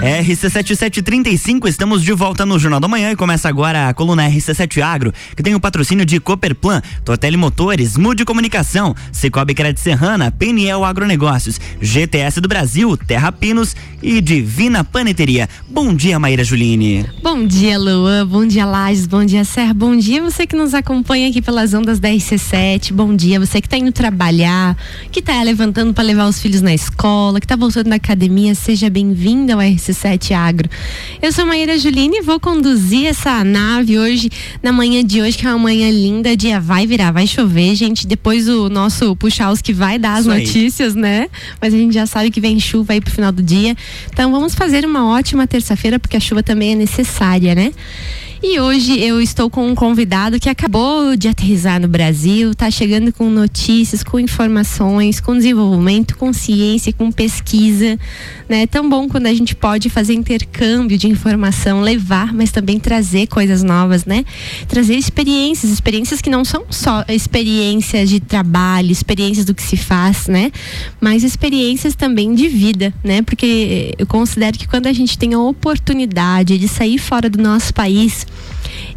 RC7735, estamos de volta no Jornal da Manhã e começa agora a coluna RC7 Agro, que tem o patrocínio de Cooperplan, Tortelli Motores, Mude Comunicação, Cicobi Crédito Serrana, Peniel Agronegócios, GTS do Brasil, Terra Pinos e Divina Paneteria. Bom dia, Maíra Juline. Bom dia, Luan. Bom dia, Lages. Bom dia, Serra. Bom dia você que nos acompanha aqui pelas ondas da RC7. Bom dia você que está indo trabalhar, que está levantando para levar os filhos na escola, que está voltando da academia. Seja bem-vindo ao RC7 Agro. Eu sou Maíra Juline e vou conduzir essa nave hoje, na manhã de hoje, que é uma manhã linda. Dia vai virar, vai chover, gente. Depois o nosso Puxaus que vai dar as Isso notícias, aí. né? Mas a gente já sabe que vem chuva aí pro final do dia. Então vamos fazer uma ótima terça-feira, porque a chuva também é necessária, né? E hoje eu estou com um convidado que acabou de aterrizar no Brasil, está chegando com notícias, com informações, com desenvolvimento, com ciência, com pesquisa. Né? É tão bom quando a gente pode fazer intercâmbio de informação, levar, mas também trazer coisas novas, né? Trazer experiências, experiências que não são só experiências de trabalho, experiências do que se faz, né? Mas experiências também de vida, né? Porque eu considero que quando a gente tem a oportunidade de sair fora do nosso país,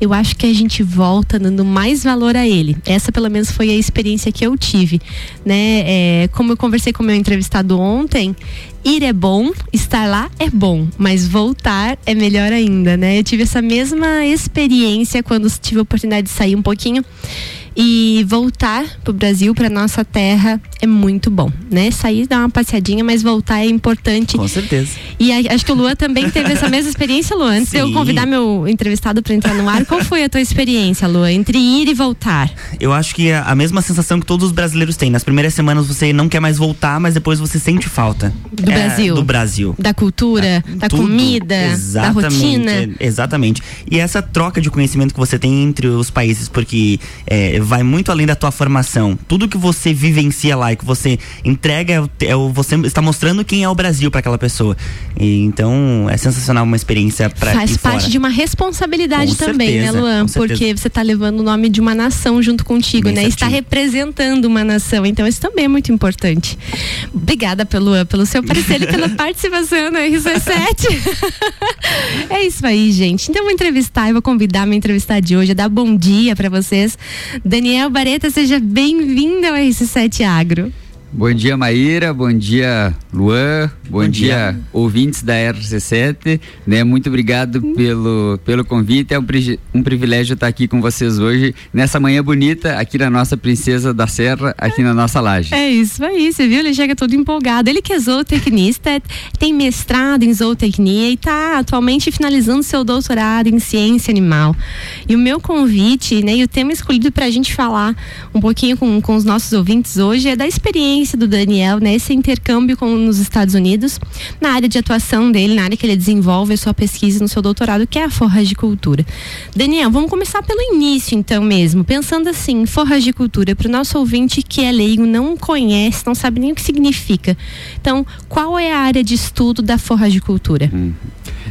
eu acho que a gente volta dando mais valor a ele. Essa, pelo menos, foi a experiência que eu tive, né? É, como eu conversei com o meu entrevistado ontem, ir é bom, estar lá é bom, mas voltar é melhor ainda, né? Eu tive essa mesma experiência quando tive a oportunidade de sair um pouquinho e voltar pro Brasil, para nossa terra, é muito bom, né? Sair, dar uma passeadinha, mas voltar é importante. Com certeza. E a, acho que o Luan também teve essa mesma experiência, Luan. Antes Sim. de eu convidar meu entrevistado para entrar no ar, qual foi a tua experiência, Luan, entre ir e voltar? Eu acho que a, a mesma sensação que todos os brasileiros têm. Nas primeiras semanas você não quer mais voltar, mas depois você sente falta. Do é, Brasil. Do Brasil. Da cultura, é, da tudo. comida, exatamente, da rotina. Exatamente. E essa troca de conhecimento que você tem entre os países, porque é, vai muito além da tua formação. Tudo que você vivencia lá e que você entrega, é, é você está mostrando quem é o Brasil para aquela pessoa. E, então é sensacional uma experiência para Faz parte fora. de uma responsabilidade com também, né, certeza, né, Luan? Porque você está levando o nome de uma nação junto contigo, Bem né? Certinho. Está representando uma nação. Então isso também é muito importante. Obrigada pelo, pelo seu parecer e pela participação no RC7. é isso aí, gente. Então vou entrevistar, eu vou convidar minha entrevistada de hoje a dar bom dia para vocês. Daniel Bareta, seja bem-vindo ao RC7 Agro. Bom dia, Maíra. Bom dia, Luan. Bom, Bom dia, dia, ouvintes da RC7. Né? Muito obrigado pelo, pelo convite. É um, um privilégio estar aqui com vocês hoje, nessa manhã bonita, aqui na nossa Princesa da Serra, aqui na nossa laje. É isso aí, você viu? Ele chega todo empolgado. Ele que é zootecnista, tem mestrado em zootecnia e está atualmente finalizando seu doutorado em ciência animal. E o meu convite, né, e o tema escolhido para a gente falar um pouquinho com, com os nossos ouvintes hoje é da experiência experiência do Daniel nesse intercâmbio com, nos Estados Unidos, na área de atuação dele, na área que ele desenvolve a sua pesquisa no seu doutorado, que é a forragicultura. Daniel, vamos começar pelo início então mesmo, pensando assim, forragicultura, para o nosso ouvinte que é leigo, não conhece, não sabe nem o que significa. Então, qual é a área de estudo da forragicultura? Hum.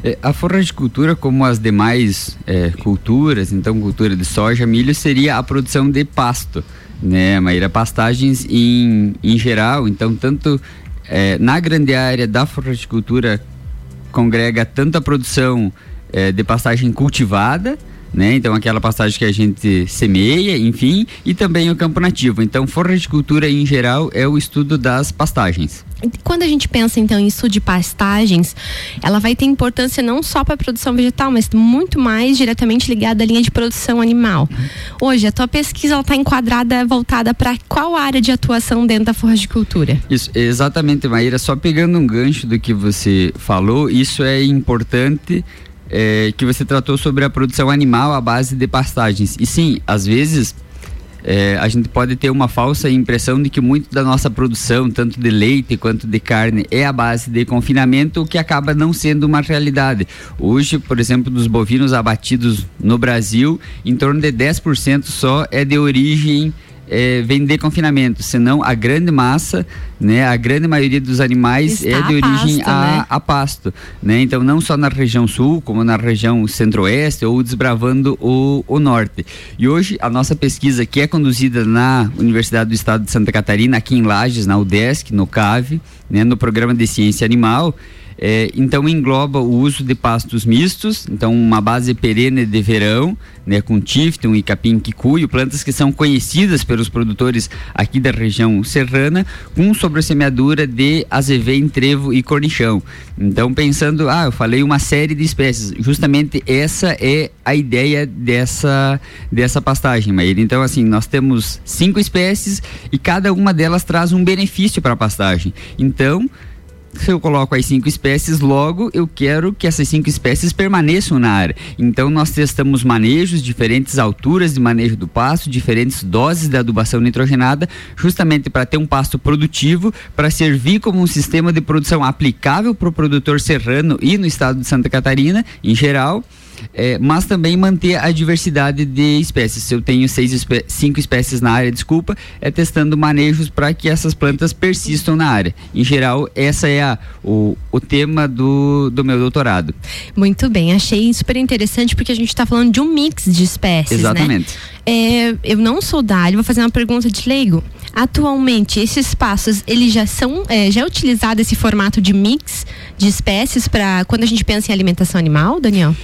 É, a forragicultura, como as demais é, culturas, então cultura de soja, milho, seria a produção de pasto né, Maíra? Pastagens em, em geral, então, tanto é, na grande área da floricultura congrega tanto a produção é, de pastagem cultivada, né? Então aquela pastagem que a gente semeia, enfim, e também o campo nativo. Então, floricultura em geral é o estudo das pastagens. Quando a gente pensa então em estudo de pastagens, ela vai ter importância não só para a produção vegetal, mas muito mais diretamente ligada à linha de produção animal. Hoje, a tua pesquisa está enquadrada, voltada para qual área de atuação dentro da forragicultura? Isso, exatamente, Maíra. Só pegando um gancho do que você falou, isso é importante é, que você tratou sobre a produção animal à base de pastagens. E sim, às vezes é, a gente pode ter uma falsa impressão de que muito da nossa produção, tanto de leite quanto de carne, é a base de confinamento, o que acaba não sendo uma realidade. Hoje, por exemplo, dos bovinos abatidos no Brasil, em torno de 10% só é de origem é, vender confinamento, senão a grande massa, né, a grande maioria dos animais Está é de origem pasto, a, né? a, pasto, né? Então não só na região sul, como na região centro-oeste ou desbravando o, o norte. E hoje a nossa pesquisa que é conduzida na Universidade do Estado de Santa Catarina, aqui em Lages, na UDESC, no CAVE, né, no programa de ciência animal, É, então engloba o uso de pastos mistos, então uma base perene de verão, né, com tifton e capim quicuio, plantas que são conhecidas pelos produtores aqui da região serrana, com sobressemeadura de azevém, trevo e cornichão. Então pensando, ah, eu falei uma série de espécies, justamente essa é a ideia dessa dessa pastagem, Maíra. Então assim, nós temos cinco espécies e cada uma delas traz um benefício para a pastagem. Então, se eu coloco as cinco espécies, logo eu quero que essas cinco espécies permaneçam na área. Então nós testamos manejos, diferentes alturas de manejo do pasto, diferentes doses de adubação nitrogenada, justamente para ter um pasto produtivo, para servir como um sistema de produção aplicável para o produtor serrano e no estado de Santa Catarina, em geral é, mas também manter a diversidade de espécies. Se eu tenho seis espé cinco espécies na área, desculpa, é testando manejos para que essas plantas persistam na área. Em geral, essa é a, o, o tema do, do meu doutorado. Muito bem, achei super interessante porque a gente está falando de um mix de espécies. Né? Exatamente. Né? É, eu não sou da área, vou fazer uma pergunta de leigo. Atualmente, esses espaços, eles já são, é, já é utilizado esse formato de mix de espécies para quando a gente pensa em alimentação animal, Daniel?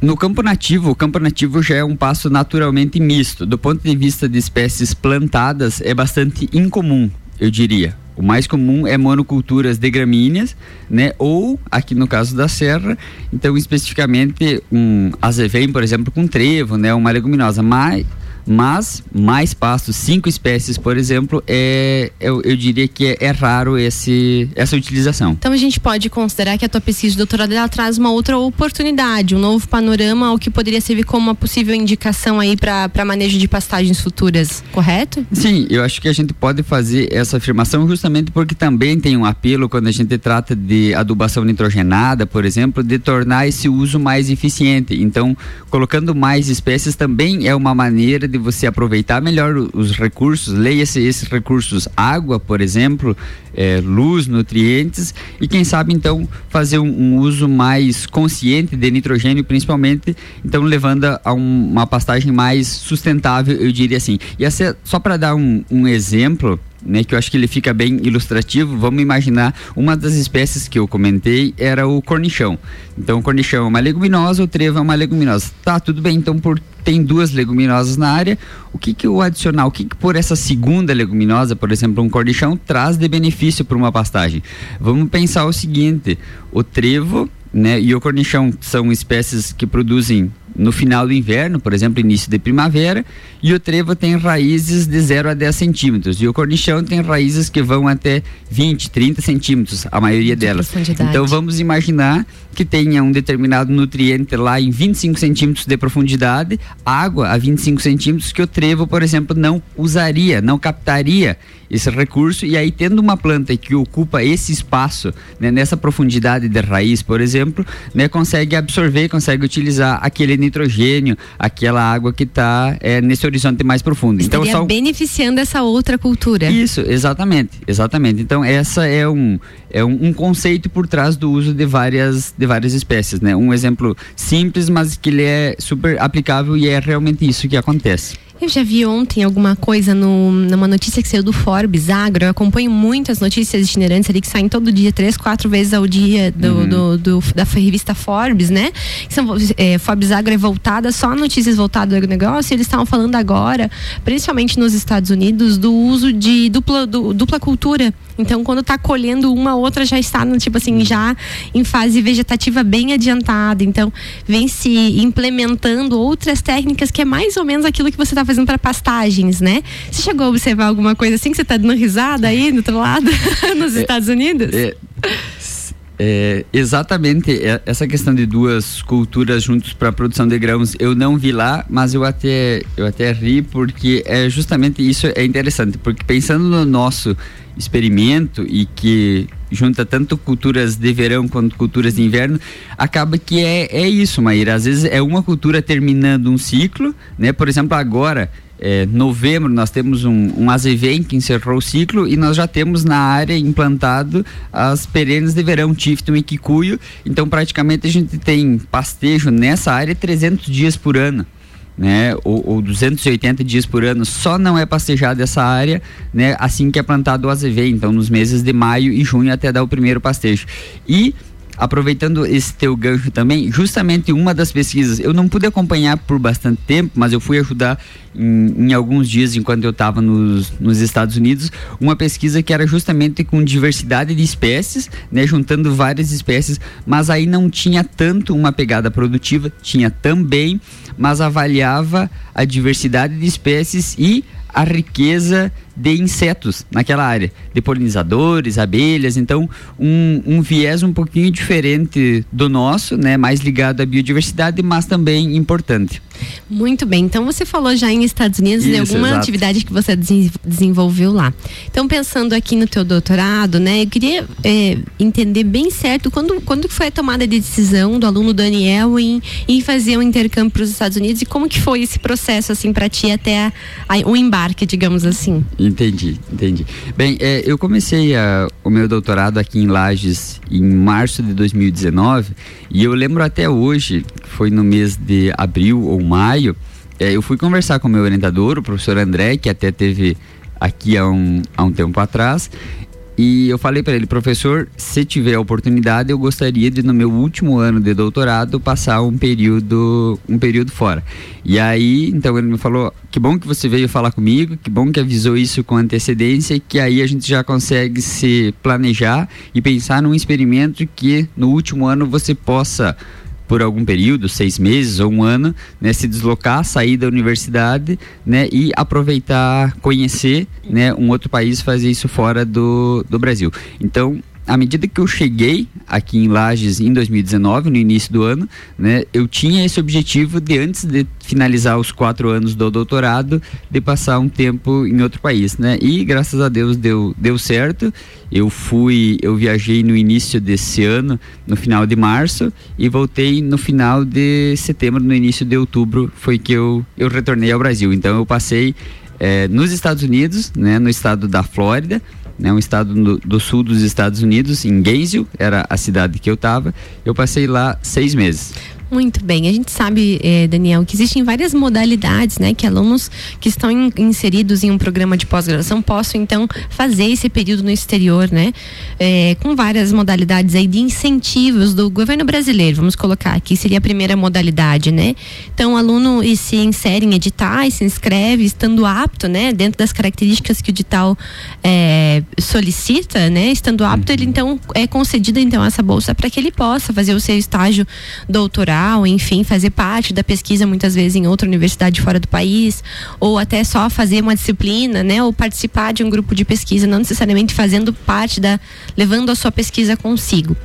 No campo nativo, o campo nativo já é um passo naturalmente misto. Do ponto de vista de espécies plantadas, é bastante incomum, eu diria. O mais comum é monoculturas de gramíneas, né? Ou, aqui no caso da serra, então especificamente um azevém, por exemplo, com trevo, né? Uma leguminosa. Mas mas mais pastos, cinco espécies, por exemplo, é, eu, eu diria que é, é, raro esse, essa utilização. Então a gente pode considerar que a tua pesquisa de doutorado ela traz uma outra oportunidade, um novo panorama, o que poderia servir como uma possível indicação aí para manejo de pastagens futuras, correto? Sim, eu acho que a gente pode fazer essa afirmação justamente porque também tem um apelo quando a gente trata de adubação nitrogenada, por exemplo, de tornar esse uso mais eficiente. Então, colocando mais espécies também é uma maneira de de você aproveitar melhor os recursos, leia-se esses recursos, água, por exemplo, é, luz, nutrientes, e quem sabe então fazer um, um, uso mais consciente de nitrogênio, principalmente, então levando a um, uma pastagem mais sustentável, eu diria assim. E essa, só para dar um, um exemplo, né, que eu acho que ele fica bem ilustrativo. Vamos imaginar uma das espécies que eu comentei era o cornichão. Então, o cornichão é uma leguminosa, o trevo é uma leguminosa. Tá, tudo bem. Então, por tem duas leguminosas na área, o que que o adicional, o que que por essa segunda leguminosa, por exemplo, um cornichão traz de benefício para uma pastagem? Vamos pensar o seguinte: o trevo, né, e o cornichão são espécies que produzem no final do inverno, por exemplo, início de primavera, e o trevo tem raízes de 0 a 10 centímetros, e o cornichão tem raízes que vão até 20, 30 centímetros, a maioria de delas. Então vamos imaginar que tenha um determinado nutriente lá em 25 centímetros de profundidade, água a 25 centímetros, que o trevo, por exemplo, não usaria, não captaria esse recurso, e aí tendo uma planta que ocupa esse espaço, né, nessa profundidade de raiz, por exemplo, né, consegue absorver, consegue utilizar aquele nitrogênio, aquela água que está é, nesse horizonte mais profundo. Então, Estaria então, só... beneficiando essa outra cultura. Isso, exatamente, exatamente. Então essa é um é um, um, conceito por trás do uso de várias de várias espécies, né? Um exemplo simples, mas que ele é super aplicável e é realmente isso que acontece. Eu já vi ontem alguma coisa no, numa notícia que saiu do Forbes Agro. Eu acompanho muitas notícias itinerantes ali que saem todo dia, três, quatro vezes ao dia do, uhum. do, do, da revista Forbes, né? Que são, é, Forbes Agro é voltada só a notícias voltadas ao negócio. E eles estavam falando agora, principalmente nos Estados Unidos, do uso de dupla, dupla cultura. Então, quando está colhendo uma, outra já está, no, tipo assim, já em fase vegetativa bem adiantada. Então, vem se implementando outras técnicas que é mais ou menos aquilo que você está fazendo para pastagens, né? Você chegou a observar alguma coisa assim que você está dando risada aí do outro lado, nos é, Estados Unidos? É, é, exatamente é, essa questão de duas culturas juntos para a produção de grãos eu não vi lá, mas eu até eu até ri porque é justamente isso é interessante porque pensando no nosso experimento e que junta tanto culturas de verão quanto culturas de inverno, acaba que é, é isso, Maíra. Às vezes é uma cultura terminando um ciclo, né? Por exemplo, agora é, novembro nós temos um, um azevém que encerrou o ciclo e nós já temos na área implantado as perenes de verão, Tifton e Kikuyo. Então praticamente a gente tem pastejo nessa área 300 dias por ano. né, ou, ou 280 dias por ano, só não é pastejado essa área, né, assim que é plantado o AZV, então nos meses de maio e junho até dar o primeiro pastejo. E aproveitando esse teu gancho também, justamente uma das pesquisas, eu não pude acompanhar por bastante tempo, mas eu fui ajudar em, em alguns dias enquanto eu estava nos, nos Estados Unidos, uma pesquisa que era justamente com diversidade de espécies, né, juntando várias espécies, mas aí não tinha tanto uma pegada produtiva, tinha também, mas avaliava a diversidade de espécies e a riqueza de insetos naquela área, de polinizadores, abelhas, então um, um viés um pouquinho diferente do nosso, né, mais ligado à biodiversidade, mas também importante. Muito bem, então você falou já em Estados Unidos Isso, de alguma exato. atividade que você desenvolveu lá. Então pensando aqui no teu doutorado, né, eu queria é, entender bem certo quando, quando foi a tomada de decisão do aluno Daniel em, em fazer um intercâmbio para os Estados Unidos e como que foi esse processo assim para ti até a, a, o embarque, digamos assim. Entendi, entendi. Bem, é, eu comecei a, o meu doutorado aqui em Lages em março de 2019 e eu lembro até hoje, foi no mês de abril ou maio, é, eu fui conversar com o meu orientador, o professor André, que até teve aqui há um, há um tempo atrás, e eu falei para ele, professor, se tiver a oportunidade, eu gostaria de no meu último ano de doutorado passar um período, um período fora. E aí, então ele me falou: "Que bom que você veio falar comigo, que bom que avisou isso com antecedência, que aí a gente já consegue se planejar e pensar num experimento que no último ano você possa por algum período, seis meses ou um ano, né, se deslocar, sair da universidade, né, e aproveitar, conhecer, né, um outro país, fazer isso fora do, do Brasil. Então, à medida que eu cheguei aqui em Lages em 2019, no início do ano, né, eu tinha esse objetivo de antes de finalizar os quatro anos do doutorado, de passar um tempo em outro país, né? E graças a Deus deu deu certo. Eu fui, eu viajei no início desse ano, no final de março, e voltei no final de setembro, no início de outubro, foi que eu eu retornei ao Brasil. Então eu passei é, nos Estados Unidos, né, no estado da Flórida, né, um estado do, do, sul dos Estados Unidos, em Gainesville, era a cidade que eu estava. Eu passei lá seis meses. Muito bem. A gente sabe, eh, Daniel, que existem várias modalidades, né, que alunos que estão in, inseridos em um programa de pós-graduação possam então fazer esse período no exterior, né, eh, com várias modalidades aí de incentivos do governo brasileiro. Vamos colocar aqui seria a primeira modalidade, né. Então, o aluno se insere em editais, se inscreve, estando apto, né, dentro das características que o edital eh, solicita, né, estando apto, ele então é concedida então essa bolsa para que ele possa fazer o seu estágio doutoral doutoral, enfim, fazer parte da pesquisa muitas vezes em outra universidade fora do país, ou até só fazer uma disciplina, né, ou participar de um grupo de pesquisa, não necessariamente fazendo parte da levando a sua pesquisa consigo.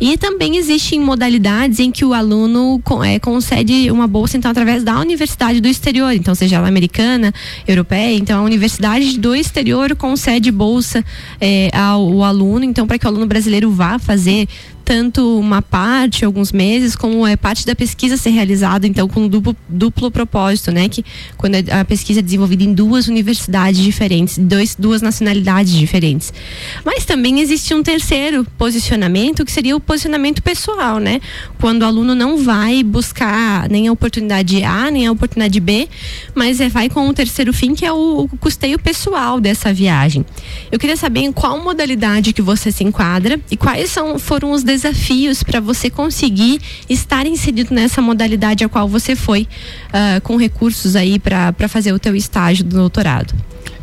E também existem modalidades em que o aluno é, concede uma bolsa então através da universidade do exterior, então seja ela americana, europeia, então a universidade do exterior concede bolsa é, ao, ao aluno, então para que o aluno brasileiro vá fazer tanto uma parte, alguns meses, como é parte da pesquisa ser realizada, então, com duplo, duplo propósito, né? Que quando a pesquisa é desenvolvida em duas universidades diferentes, dois, duas nacionalidades diferentes. Mas também existe um terceiro posicionamento, que seria o posicionamento pessoal, né? Quando o aluno não vai buscar nem a oportunidade A, nem a oportunidade B, mas é, vai com o terceiro fim, que é o, o custeio pessoal dessa viagem. Eu queria saber em qual modalidade que você se enquadra e quais são, foram os desafios para você conseguir estar inserido nessa modalidade a qual você foi uh, com recursos aí para fazer o teu estágio do doutorado.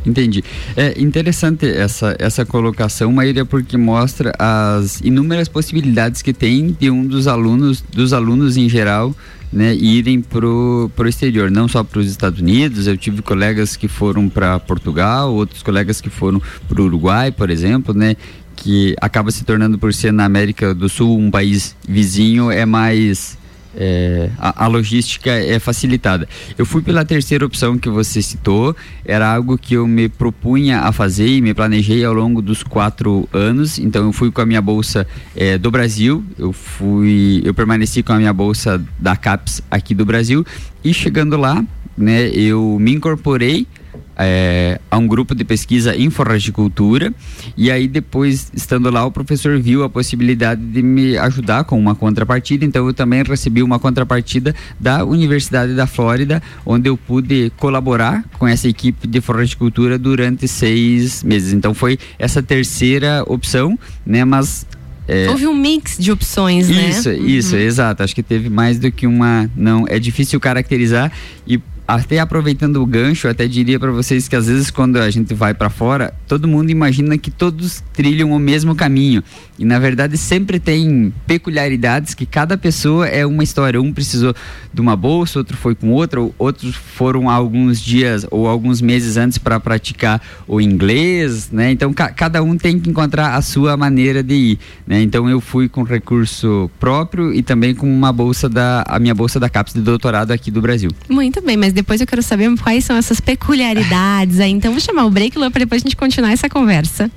Entendi. É interessante essa, essa colocação, Maíra, porque mostra as inúmeras possibilidades que tem de um dos alunos, dos alunos em geral, né, irem pro, pro exterior, não só para os Estados Unidos. Eu tive colegas que foram para Portugal, outros colegas que foram para o Uruguai, por exemplo, né, que acaba se tornando por ser na América do Sul um país vizinho é mais é, a, a, logística é facilitada. Eu fui pela terceira opção que você citou, era algo que eu me propunha a fazer e me planejei ao longo dos quatro anos. Então eu fui com a minha bolsa é, do Brasil, eu fui, eu permaneci com a minha bolsa da CAPES aqui do Brasil e chegando lá, né, eu me incorporei é, a um grupo de pesquisa em forragicultura e aí depois, estando lá, o professor viu a possibilidade de me ajudar com uma contrapartida, então eu também recebi uma contrapartida da Universidade da Flórida, onde eu pude colaborar com essa equipe de forragicultura durante seis meses. Então foi essa terceira opção, né? Mas é... Houve um mix de opções, né? Isso, isso, uhum. exato. Acho que teve mais do que uma. Não, é difícil caracterizar e até aproveitando o gancho, até diria para vocês que às vezes quando a gente vai para fora, todo mundo imagina que todos trilham o mesmo caminho. E na verdade sempre tem peculiaridades que cada pessoa é uma história. Um precisou de uma bolsa, outro foi com outra, outros foram alguns dias ou alguns meses antes para praticar o inglês, né? Então ca cada um tem que encontrar a sua maneira de ir, né? Então eu fui com recurso próprio e também com uma bolsa da a minha bolsa da CAPES de doutorado aqui do Brasil. Muito bem, mas depois eu quero saber quais são essas peculiaridades aí. Então vou chamar o break, Lua, para depois a gente continuar essa conversa.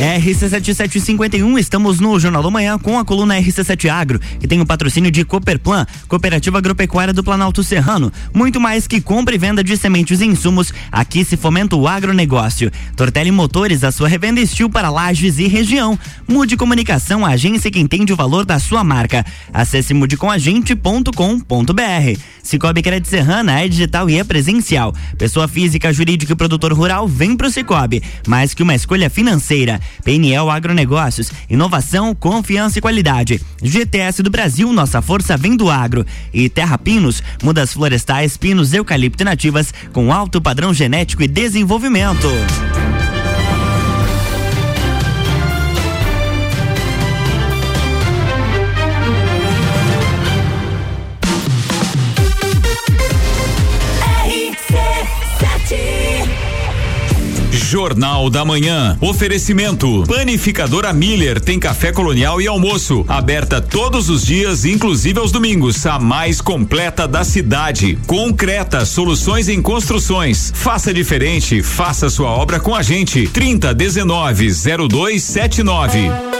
RC7751, estamos no Jornal do Manhã com a coluna RC7 Agro, que tem o patrocínio de Cooperplan, Cooperativa Agropecuária do Planalto Serrano. Muito mais que compra e venda de sementes e insumos, aqui se fomenta o agronegócio. Tortelli Motores, a sua revenda estil para lajes e região. Mude Comunicação, a agência que entende o valor da sua marca. Acesse mudecomagente.com.br. Cicobi Crédito Serrana é digital e é presencial. Pessoa física, jurídica e produtor rural vem pro Cicobi. Mais que uma escolha financeira. PNL Agronegócios, inovação, confiança e qualidade. GTS do Brasil, nossa força vem do agro. E Terra Pinos, mudas florestais, pinos, eucalipto nativas com alto padrão genético e desenvolvimento. Jornal da Manhã. Oferecimento. Panificadora Miller tem café colonial e almoço. Aberta todos os dias, inclusive aos domingos. A mais completa da cidade. Concreta, soluções em construções. Faça diferente, faça sua obra com a gente. 30 19 0279.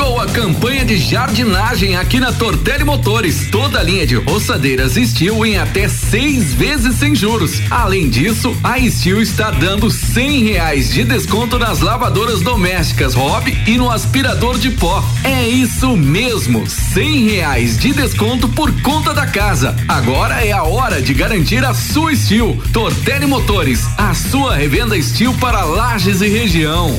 Chegou a campanha de jardinagem aqui na Tortelli Motores. Toda a linha de roçadeiras Steel em até seis vezes sem juros. Além disso, a Steel está dando cem reais de desconto nas lavadoras domésticas Hobby e no aspirador de pó. É isso mesmo, cem reais de desconto por conta da casa. Agora é a hora de garantir a sua Steel. Tortelli Motores, a sua revenda Steel para lajes e região.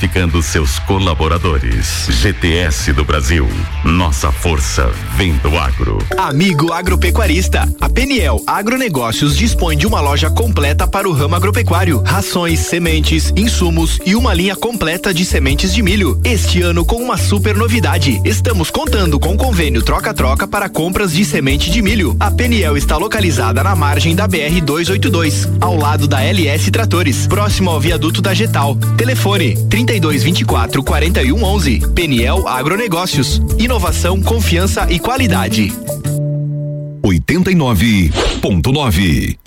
qualificando seus colaboradores. GTS do Brasil. Nossa força vem do agro. Amigo agropecuarista, a Peniel Agronegócios dispõe de uma loja completa para o ramo agropecuário, rações, sementes, insumos e uma linha completa de sementes de milho. Este ano com uma super novidade. Estamos contando com convênio troca-troca para compras de semente de milho. A Peniel está localizada na margem da BR 282, ao lado da LS Tratores, próximo ao viaduto da Getal. Telefone 30 32 24 41 11. Peniel Agronegócios. Inovação, confiança e qualidade. 89.9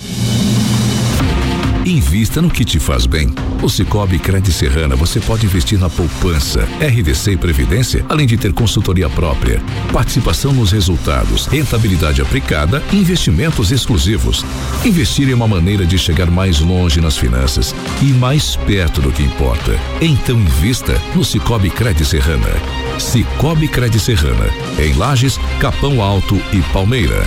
Invista no que te faz bem. No Cicobi Cred Serrana você pode investir na poupança, RDC e Previdência, além de ter consultoria própria, participação nos resultados, rentabilidade aplicada e investimentos exclusivos. Investir é uma maneira de chegar mais longe nas finanças e mais perto do que importa. Então invista no Cicobi Cred Serrana. Cicobi Cred Serrana, em Lages, Capão Alto e Palmeira.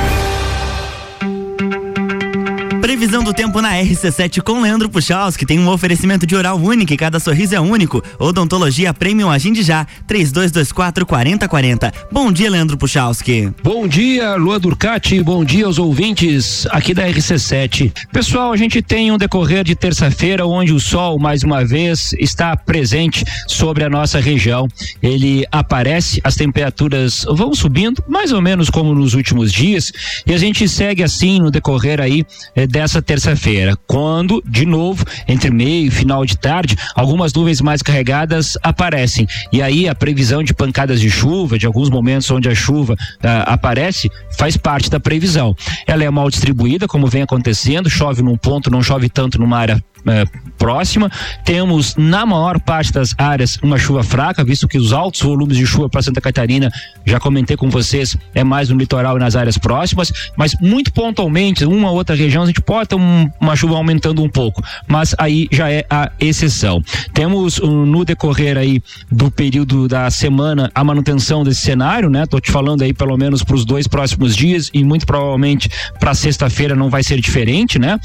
Previsão do tempo na RC7 com Leandro Puxaus, que tem um oferecimento de oral único e cada sorriso é único. Odontologia Premium Agende já, 3224 4040. Bom dia, Leandro Puchalski. Bom dia, Lua Durcati, bom dia aos ouvintes aqui da RC7. Pessoal, a gente tem um decorrer de terça-feira onde o sol, mais uma vez, está presente sobre a nossa região. Ele aparece, as temperaturas vão subindo, mais ou menos como nos últimos dias, e a gente segue assim no decorrer aí eh, dessa terça-feira, quando, de novo, entre meio e final de tarde, algumas nuvens mais carregadas aparecem. E aí a previsão de pancadas de chuva, de alguns momentos onde a chuva ah, aparece, faz parte da previsão. Ela é mal distribuída, como vem acontecendo, chove num ponto, não chove tanto numa área é, próxima. Temos, na maior parte das áreas, uma chuva fraca, visto que os altos volumes de chuva para Santa Catarina, já comentei com vocês, é mais no litoral e nas áreas próximas, mas muito pontualmente, uma ou outra região, a gente pode ter um, uma chuva aumentando um pouco, mas aí já é a exceção. Temos um, no decorrer aí do período da semana a manutenção desse cenário, né? Tô te falando aí pelo menos para os dois próximos dias e muito provavelmente para sexta-feira não vai ser diferente, né?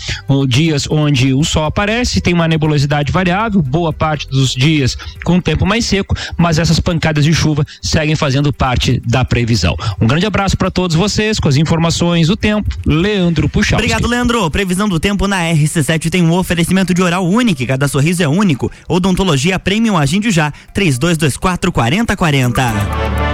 Dias onde o sol aparece aparece, tem uma nebulosidade variável, boa parte dos dias com tempo mais seco, mas essas pancadas de chuva seguem fazendo parte da previsão. Um grande abraço para todos vocês com as informações do tempo. Leandro Puxal. Obrigado, Leandro. Previsão do tempo na RC7 tem um oferecimento de oral único, cada sorriso é único. Odontologia Premium Agende já, 3224 4040.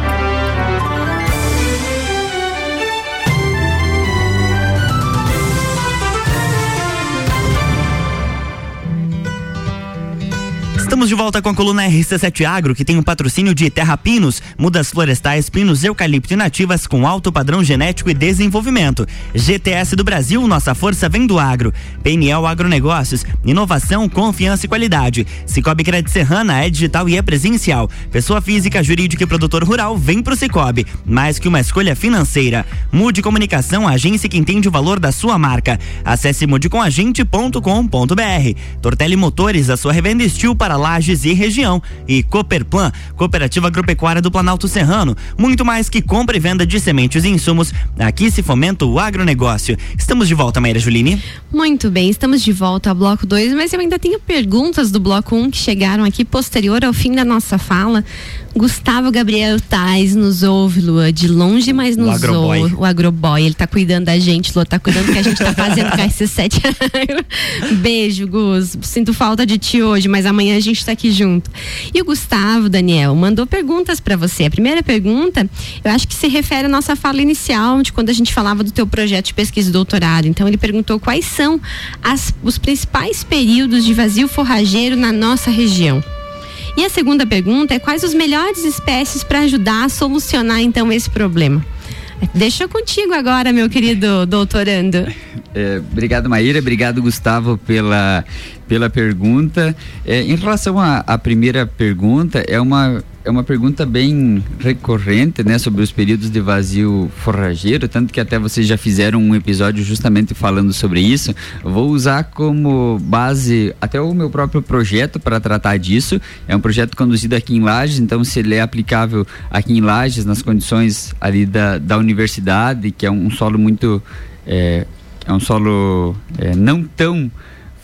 Estamos de volta com a coluna RC7 Agro, que tem o um patrocínio de Terra Pinos, mudas florestais, pinos, eucalipto e nativas com alto padrão genético e desenvolvimento. GTS do Brasil, nossa força vem do agro. PNL Agronegócios, inovação, confiança e qualidade. Cicobi Crédito Serrana é digital e é presencial. Pessoa física, jurídica e produtor rural vem pro Cicobi. Mais que uma escolha financeira. Mude Comunicação, agência que entende o valor da sua marca. Acesse mudecomagente.com.br. Tortelli Motores, a sua revenda estil para Lages e região. E Cooperplan, Cooperativa Agropecuária do Planalto Serrano. Muito mais que compra e venda de sementes e insumos. Aqui se fomenta o agronegócio. Estamos de volta, Maíra Juline. Muito bem, estamos de volta ao bloco 2, mas eu ainda tenho perguntas do bloco 1 um que chegaram aqui posterior ao fim da nossa fala. Gustavo Gabriel Tais nos ouve, Lua, de longe, mas nos o agroboy. ouve. O agroboy. Ele tá cuidando da gente, Lua, tá cuidando do que a gente tá fazendo com a RC7. Beijo, Gus. Sinto falta de ti hoje, mas amanhã a gente tá aqui junto. E o Gustavo, Daniel, mandou perguntas para você. A primeira pergunta, eu acho que se refere à nossa fala inicial, de quando a gente falava do teu projeto de pesquisa e doutorado. Então, ele perguntou quais são as, os principais períodos de vazio forrageiro na nossa região. E a segunda pergunta é quais os melhores espécies para ajudar a solucionar então esse problema. Deixa contigo agora, meu querido doutorando. É, obrigado, Maíra. Obrigado, Gustavo, pela, pela pergunta. É, em relação à primeira pergunta, é uma, é uma pergunta bem recorrente, né, sobre os períodos de vazio forrageiro, tanto que até vocês já fizeram um episódio justamente falando sobre isso. Vou usar como base até o meu próprio projeto para tratar disso. É um projeto conduzido aqui em Lages, então se ele é aplicável aqui em Lages, nas condições ali da, da universidade, que é um, solo muito é, é um solo é, não tão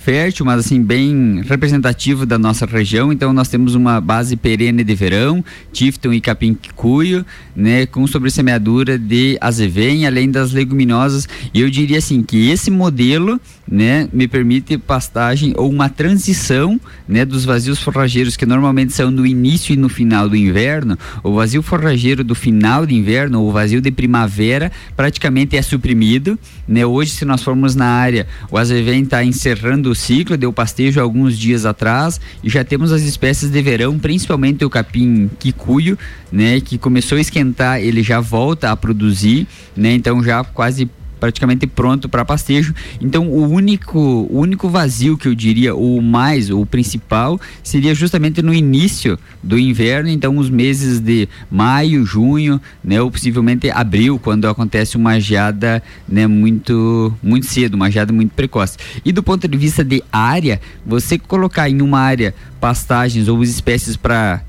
fértil, mas assim bem representativo da nossa região. Então nós temos uma base perene de verão, tifton e capim-cuio, né, com sobressemeadura de azevém, além das leguminosas. E eu diria assim que esse modelo, né, me permite pastagem ou uma transição, né, dos vazios forrageiros que normalmente são no início e no final do inverno. O vazio forrageiro do final de inverno, ou o vazio de primavera, praticamente é suprimido, né? Hoje se nós formos na área, o azevém está encerrando ciclo, deu pastejo alguns dias atrás e já temos as espécies de verão, principalmente o capim quicuio, né, que começou a esquentar, ele já volta a produzir, né? Então já quase praticamente pronto para pastejo. Então o único, o único vazio que eu diria, o mais, o principal, seria justamente no início do inverno, então os meses de maio, junho, né, ou possivelmente abril, quando acontece uma geada, né, muito muito cedo, uma geada muito precoce. E do ponto de vista de área, você colocar em uma área pastagens ou espécies para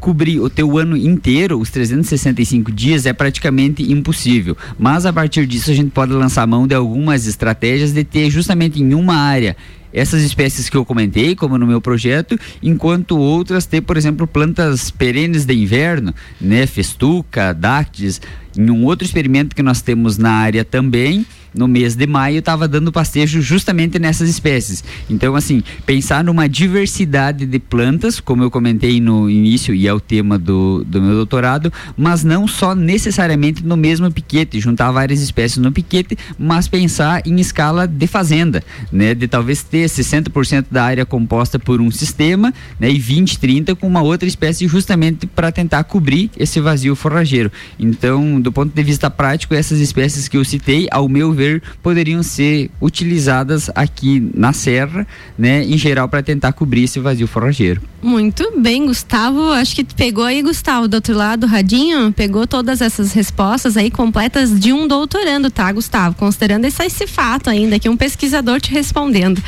cobrir o teu ano inteiro, os 365 dias, é praticamente impossível. Mas a partir disso a gente pode lançar mão de algumas estratégias de ter justamente em uma área essas espécies que eu comentei, como no meu projeto, enquanto outras ter, por exemplo, plantas perenes de inverno, né, festuca, dáctiles, em um outro experimento que nós temos na área também, no mês de maio estava dando pastejo justamente nessas espécies. Então, assim, pensar numa diversidade de plantas, como eu comentei no início e é o tema do, do meu doutorado, mas não só necessariamente no mesmo piquete, juntar várias espécies no piquete, mas pensar em escala de fazenda, né? De talvez ter 60% da área composta por um sistema, né? E 20, 30 com uma outra espécie justamente para tentar cobrir esse vazio forrageiro. Então, do ponto de vista prático, essas espécies que eu citei, ao meu ver, poderiam ser utilizadas aqui na serra, né, em geral para tentar cobrir esse vazio forrageiro. Muito bem, Gustavo, acho que pegou aí, Gustavo, do outro lado, Radinho, pegou todas essas respostas aí completas de um doutorando, tá, Gustavo? Considerando esse, esse fato ainda, que um pesquisador te respondendo.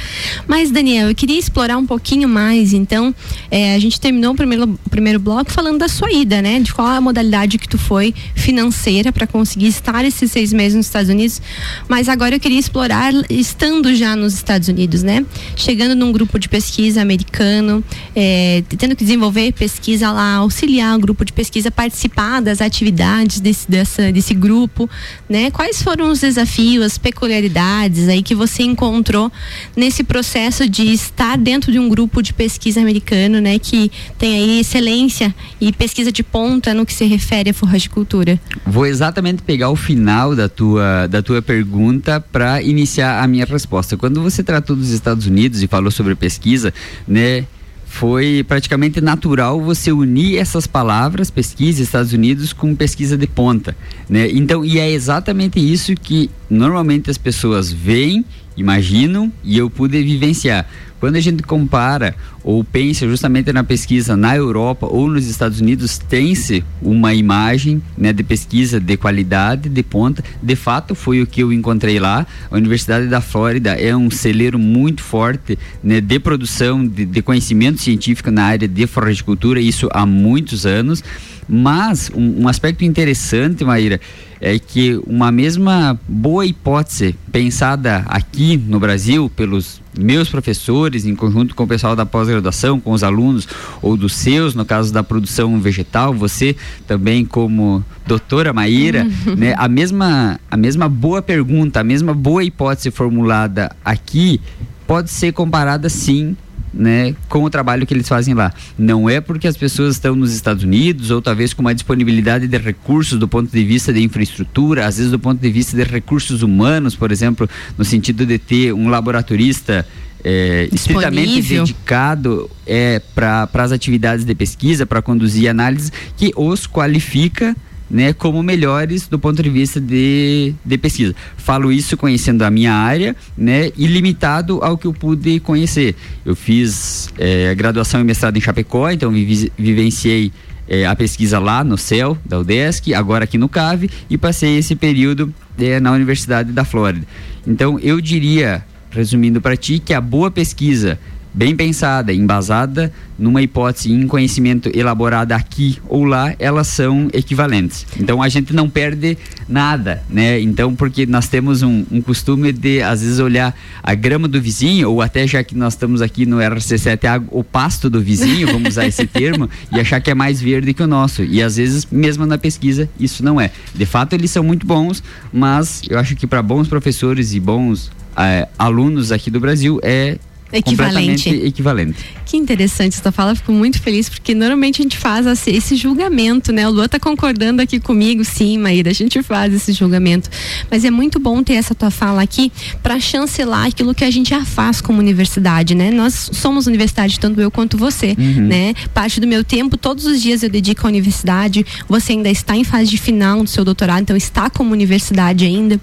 Mas, Daniel, eu queria explorar um pouquinho mais, então, é, a gente terminou o primeiro, o primeiro bloco falando da sua ida, né? De qual a modalidade que tu foi financeira para conseguir estar esses seis meses nos Estados Unidos, mas agora eu queria explorar estando já nos Estados Unidos, né? Chegando num grupo de pesquisa americano, é, tendo que desenvolver pesquisa lá, auxiliar o grupo de pesquisa, participar das atividades desse, dessa, desse grupo, né? Quais foram os desafios, as peculiaridades aí que você encontrou nesse processo de estar dentro de um grupo de pesquisa americano, né? Que tem aí excelência e pesquisa de ponta no que se refere à forragicultura? Vou exatamente pegar o final da tua, da tua pergunta pergunta para iniciar a minha resposta. Quando você tratou dos Estados Unidos e falou sobre pesquisa, né? foi praticamente natural você unir essas palavras, pesquisa Estados Unidos, com pesquisa de ponta, né? Então, e é exatamente isso que normalmente as pessoas veem, imaginam e eu pude vivenciar. Quando a gente compara ou pensa justamente na pesquisa na Europa ou nos Estados Unidos, tem-se uma imagem né, de pesquisa de qualidade, de ponta. De fato, foi o que eu encontrei lá. A Universidade da Flórida é um celeiro muito forte né, de produção de, de conhecimento científico na área de floricultura, isso há muitos anos. Mas um, um aspecto interessante, Maíra, é que uma mesma boa hipótese pensada aqui no Brasil pelos meus professores, em conjunto com o pessoal da pós-graduação, com os alunos ou dos seus, no caso da produção vegetal, você também como doutora Maíra, né, a mesma a mesma boa pergunta, a mesma boa hipótese formulada aqui pode ser comparada sim né, com o trabalho que eles fazem lá. Não é porque as pessoas estão nos Estados Unidos ou talvez com uma disponibilidade de recursos do ponto de vista de infraestrutura, às vezes do ponto de vista de recursos humanos, por exemplo, no sentido de ter um laboratorista é, estritamente dedicado é, para as atividades de pesquisa, para conduzir análise, que os qualifica né, como melhores do ponto de vista de, de pesquisa. Falo isso conhecendo a minha área, né, e limitado ao que eu pude conhecer. Eu fiz é, graduação e mestrado em Chapecó, então vivenciei é, a pesquisa lá no CEL da UDESC, agora aqui no CAVE, e passei esse período é, na Universidade da Flórida. Então eu diria, resumindo para ti, que a boa pesquisa bem pensada, embasada numa hipótese em conhecimento elaborada aqui ou lá, elas são equivalentes. Então a gente não perde nada, né? Então, porque nós temos um, um costume de, às vezes, olhar a grama do vizinho, ou até já que nós estamos aqui no RC7, o pasto do vizinho, vamos usar esse termo, e achar que é mais verde que o nosso. E às vezes, mesmo na pesquisa, isso não é. De fato, eles são muito bons, mas eu acho que para bons professores e bons é, alunos aqui do Brasil é equivalente. equivalente. Que interessante essa fala, fico muito feliz porque normalmente a gente faz esse julgamento, né? O Lua tá concordando aqui comigo, sim, Maíra, a gente faz esse julgamento. Mas é muito bom ter essa tua fala aqui para chancelar aquilo que a gente já faz como universidade, né? Nós somos universidade, tanto eu quanto você, uhum. né? Parte do meu tempo, todos os dias eu dedico à universidade. Você ainda está em fase de final do seu doutorado, então está como universidade ainda.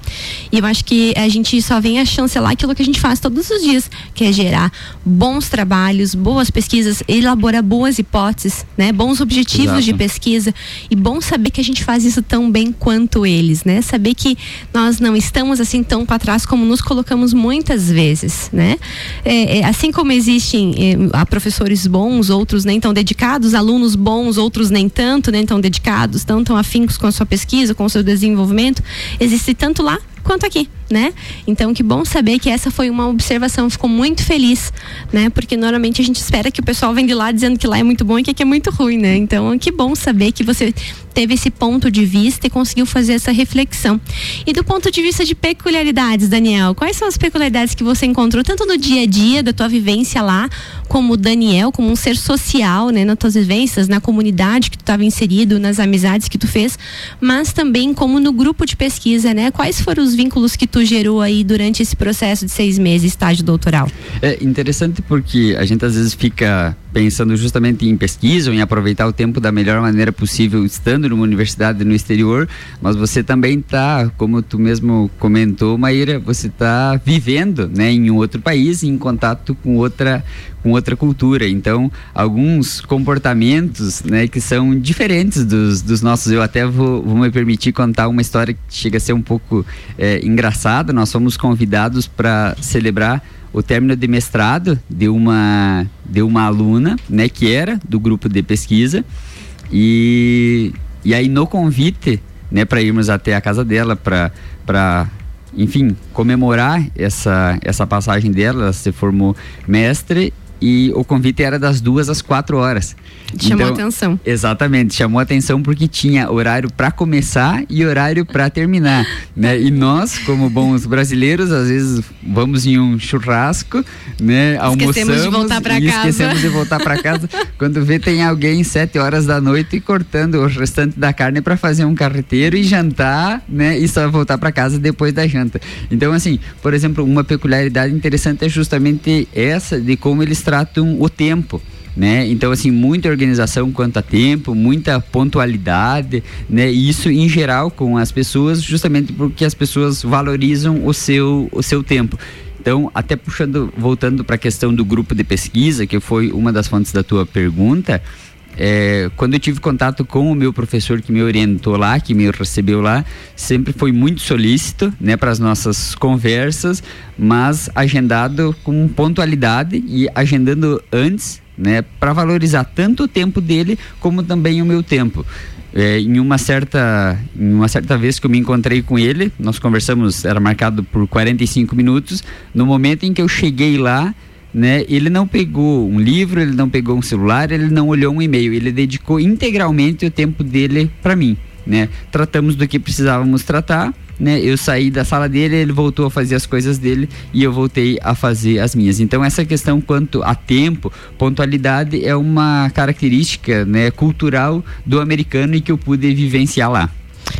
E eu acho que a gente só vem a chancelar aquilo que a gente faz todos os dias, que é gerar bons trabalhos, boas pesquisas, elaborar boas hipóteses, né? Bons objetivos Exato. de pesquisa e bom saber que a gente faz isso tão bem quanto eles, né? Saber que nós não estamos assim tão para trás como nos colocamos muitas vezes, né? É, é, assim como existem é, professores bons, outros nem tão dedicados, alunos bons, outros nem tanto, nem tão dedicados, tão tão afincos com a sua pesquisa, com o seu desenvolvimento, existe tanto lá quanto aqui, né? Então, que bom saber que essa foi uma observação, ficou muito feliz, né? Porque normalmente a gente espera que o pessoal venha de lá dizendo que lá é muito bom e que aqui é muito ruim, né? Então, que bom saber que você teve esse ponto de vista e conseguiu fazer essa reflexão. E do ponto de vista de peculiaridades, Daniel, quais são as peculiaridades que você encontrou tanto no dia a dia da tua vivência lá, como Daniel, como um ser social, né, nas tuas vivências, na comunidade que tu estava inserido, nas amizades que tu fez, mas também como no grupo de pesquisa, né? Quais foram os vínculos que tu gerou aí durante esse processo de seis meses, estágio doutoral? É interessante porque a gente às vezes fica pensando justamente em pesquisa, em aproveitar o tempo da melhor maneira possível, estando numa universidade no exterior, mas você também está, como tu mesmo comentou, Maíra, você está vivendo, né, em um outro país, em contato com outra com outra cultura. Então, alguns comportamentos, né, que são diferentes dos, dos nossos. Eu até vou, vou me permitir contar uma história que chega a ser um pouco é, engraçada. Nós fomos convidados para celebrar o término de mestrado de uma de uma aluna, né, que era do grupo de pesquisa. E e aí no convite, né, para irmos até a casa dela para para enfim, comemorar essa essa passagem dela, ela se formou mestre e o convite era das duas às quatro horas. Chamou então, atenção. Exatamente, chamou atenção porque tinha horário para começar e horário para terminar, né? E nós, como bons brasileiros, às vezes vamos em um churrasco, né? Almoçamos esquecemos de voltar para casa. Esquecemos de voltar para casa. Quando vê tem alguém sete horas da noite cortando o restante da carne para fazer um carreteiro e jantar, né? E só voltar para casa depois da janta. Então, assim, por exemplo, uma peculiaridade interessante é justamente essa de como eles tratam o tempo. Né? Então, assim, muita organização quanto a tempo, muita pontualidade, né? Isso em geral com as pessoas, justamente porque as pessoas valorizam o seu, o seu tempo. Então, até puxando, voltando para a questão do grupo de pesquisa, que foi uma das fontes da tua pergunta, é, quando eu tive contato com o meu professor que me orientou lá, que me recebeu lá, sempre foi muito solícito, né, para as nossas conversas, mas agendado com pontualidade e agendando antes, né, para valorizar tanto o tempo dele como também o meu tempo. É, em uma certa em uma certa vez que eu me encontrei com ele, nós conversamos, era marcado por 45 minutos. No momento em que eu cheguei lá, né? Ele não pegou um livro, ele não pegou um celular, ele não olhou um e-mail, ele dedicou integralmente o tempo dele para mim, né? Tratamos do que precisávamos tratar, né? Eu saí da sala dele, ele voltou a fazer as coisas dele e eu voltei a fazer as minhas. Então essa questão quanto a tempo, pontualidade é uma característica, né, cultural do americano e que eu pude vivenciar lá.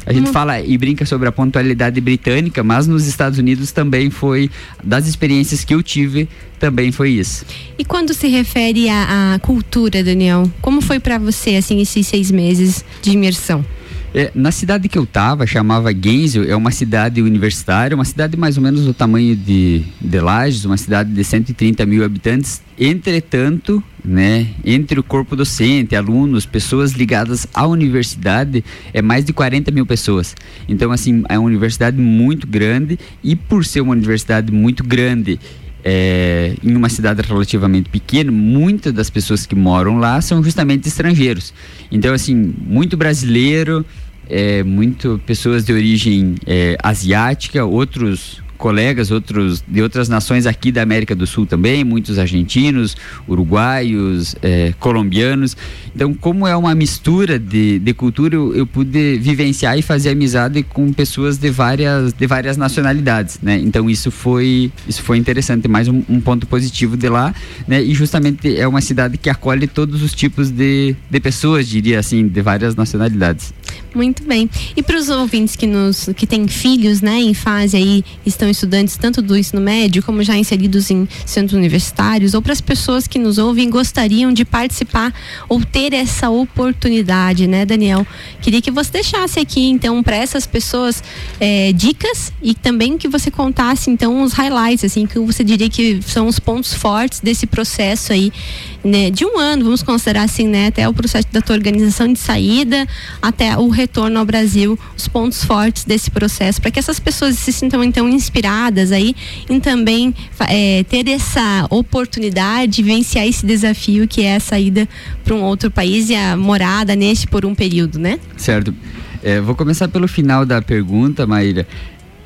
A gente fala e brinca sobre a pontualidade britânica, mas nos Estados Unidos também foi, das experiências que eu tive, também foi isso. E quando se refere à, à cultura, Daniel, como foi para você, assim, esses seis meses de imersão? É, na cidade que eu estava, chamava Gainesville, é uma cidade universitária, uma cidade mais ou menos do tamanho de, de Lages, uma cidade de 130 mil habitantes. Entretanto, né, entre o corpo docente, alunos, pessoas ligadas à universidade, é mais de 40 mil pessoas. Então, assim, é uma universidade muito grande e por ser uma universidade muito grande é, em uma cidade relativamente pequena, muitas das pessoas que moram lá são justamente estrangeiros. Então, assim, muito brasileiro, é, muito pessoas de origem é, asiática, outros colegas outros de outras nações aqui da América do Sul também, muitos argentinos, uruguaios, é, colombianos. Então, como é uma mistura de, de cultura, eu, eu, pude vivenciar e fazer amizade com pessoas de várias, de várias nacionalidades, né? Então, isso foi, isso foi interessante, mais um, um ponto positivo de lá, né? E justamente é uma cidade que acolhe todos os tipos de, de pessoas, diria assim, de várias nacionalidades. Muito bem. E para os ouvintes que nos que têm filhos, né, em fase aí, estão estudantes tanto do ensino médio como já inseridos em centros universitários, ou para as pessoas que nos ouvem e gostariam de participar ou ter essa oportunidade, né, Daniel? Queria que você deixasse aqui então para essas pessoas é, dicas e também que você contasse então os highlights, assim, que você diria que são os pontos fortes desse processo aí, né, de um ano, vamos considerar assim, né, até o processo da tua organização de saída até o retorno ao Brasil, os pontos fortes desse processo, para que essas pessoas se sintam então inspiradas aí em também é, ter essa oportunidade de esse desafio que é a saída para um outro país e a morada neste por um período, né? Certo. É, vou começar pelo final da pergunta, Maíra.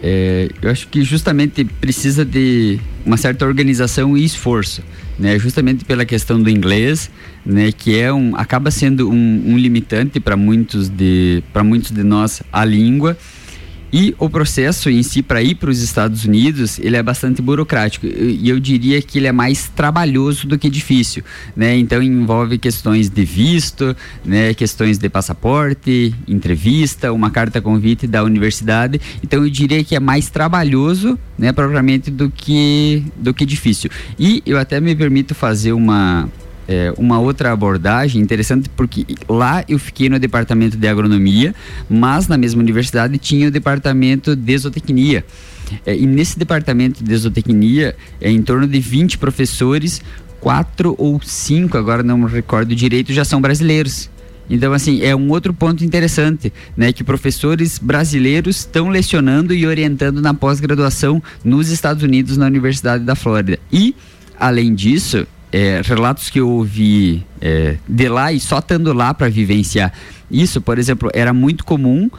É, eu acho que justamente precisa de uma certa organização e esforço, né? Justamente pela questão do inglês, né? Que é um, acaba sendo um, um limitante para muitos de para muitos de nós a língua e o processo em si para ir para os Estados Unidos, ele é bastante burocrático e eu diria que ele é mais trabalhoso do que difícil, né? Então envolve questões de visto, né? Questões de passaporte, entrevista, uma carta convite da universidade. Então eu diria que é mais trabalhoso, né? Propriamente do que do que difícil. E eu até me permito fazer uma é, uma outra abordagem interessante porque lá eu fiquei no departamento de agronomia, mas na mesma universidade tinha o departamento de zootecnia. É, e nesse departamento de zootecnia, é, em torno de 20 professores, quatro ou cinco, agora não me recordo direito, já são brasileiros. Então, assim, é um outro ponto interessante, né? Que professores brasileiros estão lecionando e orientando na pós-graduação nos Estados Unidos, na Universidade da Flórida. E, além disso, é, relatos que eu ouvi é, de lá e só estando lá para vivenciar isso, por exemplo, era muito comum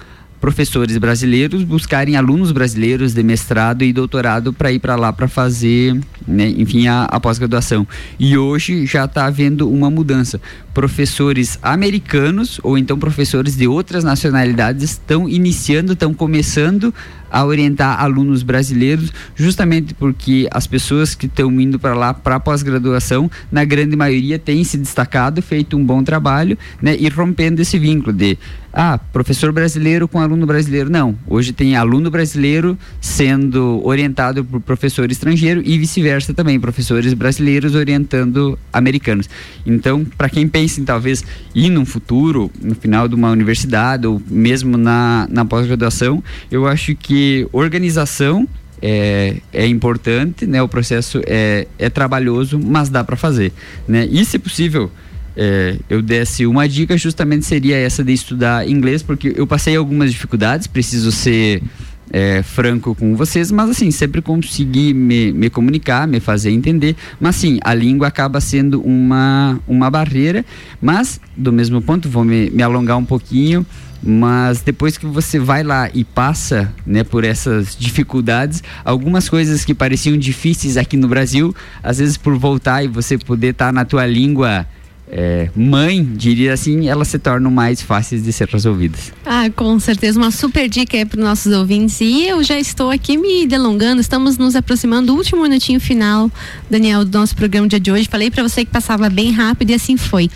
professores brasileiros buscarem alunos brasileiros de mestrado e doutorado para ir para lá para fazer, né, enfim, a, a pós-graduação. E hoje já está havendo uma mudança. Professores americanos ou então professores de outras nacionalidades estão iniciando, estão começando a orientar alunos brasileiros, justamente porque as pessoas que estão indo para lá para pós-graduação, na grande maioria, têm se destacado, feito um bom trabalho, né, e rompendo esse vínculo de ah, professor brasileiro com aluno brasileiro. Não, hoje tem aluno brasileiro sendo orientado por professor estrangeiro e vice-versa também, professores brasileiros orientando americanos. Então, para quem pensa em talvez ir num futuro, no final de uma universidade ou mesmo na, na pós-graduação, eu acho que organização é, é importante, né? O processo é, é trabalhoso, mas dá para fazer, né? E se possível, é, eu desse uma dica, justamente seria essa de estudar inglês, porque eu passei algumas dificuldades, preciso ser é, franco com vocês, mas assim, sempre consegui me, me comunicar, me fazer entender. Mas sim, a língua acaba sendo uma, uma barreira, mas do mesmo ponto, vou me, me alongar um pouquinho mas depois que você vai lá e passa né, por essas dificuldades, algumas coisas que pareciam difíceis aqui no Brasil, às vezes por voltar e você poder estar tá na tua língua é, mãe, diria assim, elas se tornam mais fáceis de ser resolvidas. Ah, com certeza, uma super dica para os nossos ouvintes. E eu já estou aqui me delongando, estamos nos aproximando do último minutinho final, Daniel, do nosso programa de hoje. Falei para você que passava bem rápido e assim foi.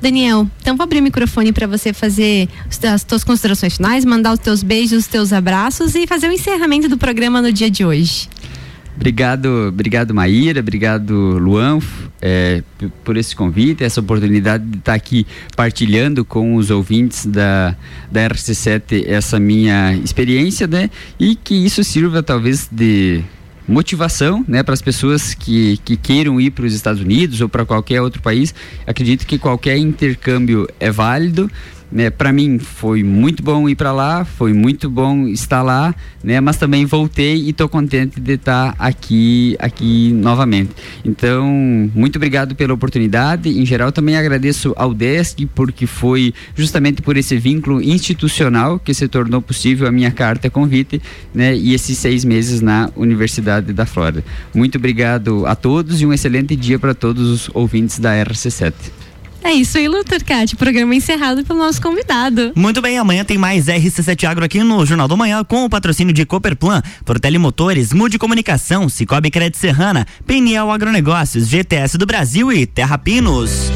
Daniel, então vou abrir o microfone para você fazer as suas considerações finais, mandar os teus beijos, os teus abraços e fazer o encerramento do programa no dia de hoje. Obrigado, obrigado Maíra, obrigado Luan, é, por esse convite, essa oportunidade de estar aqui partilhando com os ouvintes da, da RC7 essa minha experiência, né? E que isso sirva talvez de motivação né, para as pessoas que, que queiram ir para os Estados Unidos ou para qualquer outro país. Acredito que qualquer intercâmbio é válido né, para mim foi muito bom ir para lá, foi muito bom estar lá, né, mas também voltei e estou contente de estar aqui aqui novamente. Então, muito obrigado pela oportunidade. Em geral, também agradeço ao DESC porque foi justamente por esse vínculo institucional que se tornou possível a minha carta convite, né, e esses seis meses na Universidade da Flórida. Muito obrigado a todos e um excelente dia para todos os ouvintes da RC7. É isso aí, Luter Cat. Programa encerrado pelo nosso convidado. Muito bem, amanhã tem mais RC7 Agro aqui no Jornal do Manhã com o patrocínio de Cooperplan, Tortelli Motores, Mude Comunicação, Cicobi Crédito Serrana, Peniel Agronegócios, GTS do Brasil e Terra Pinos.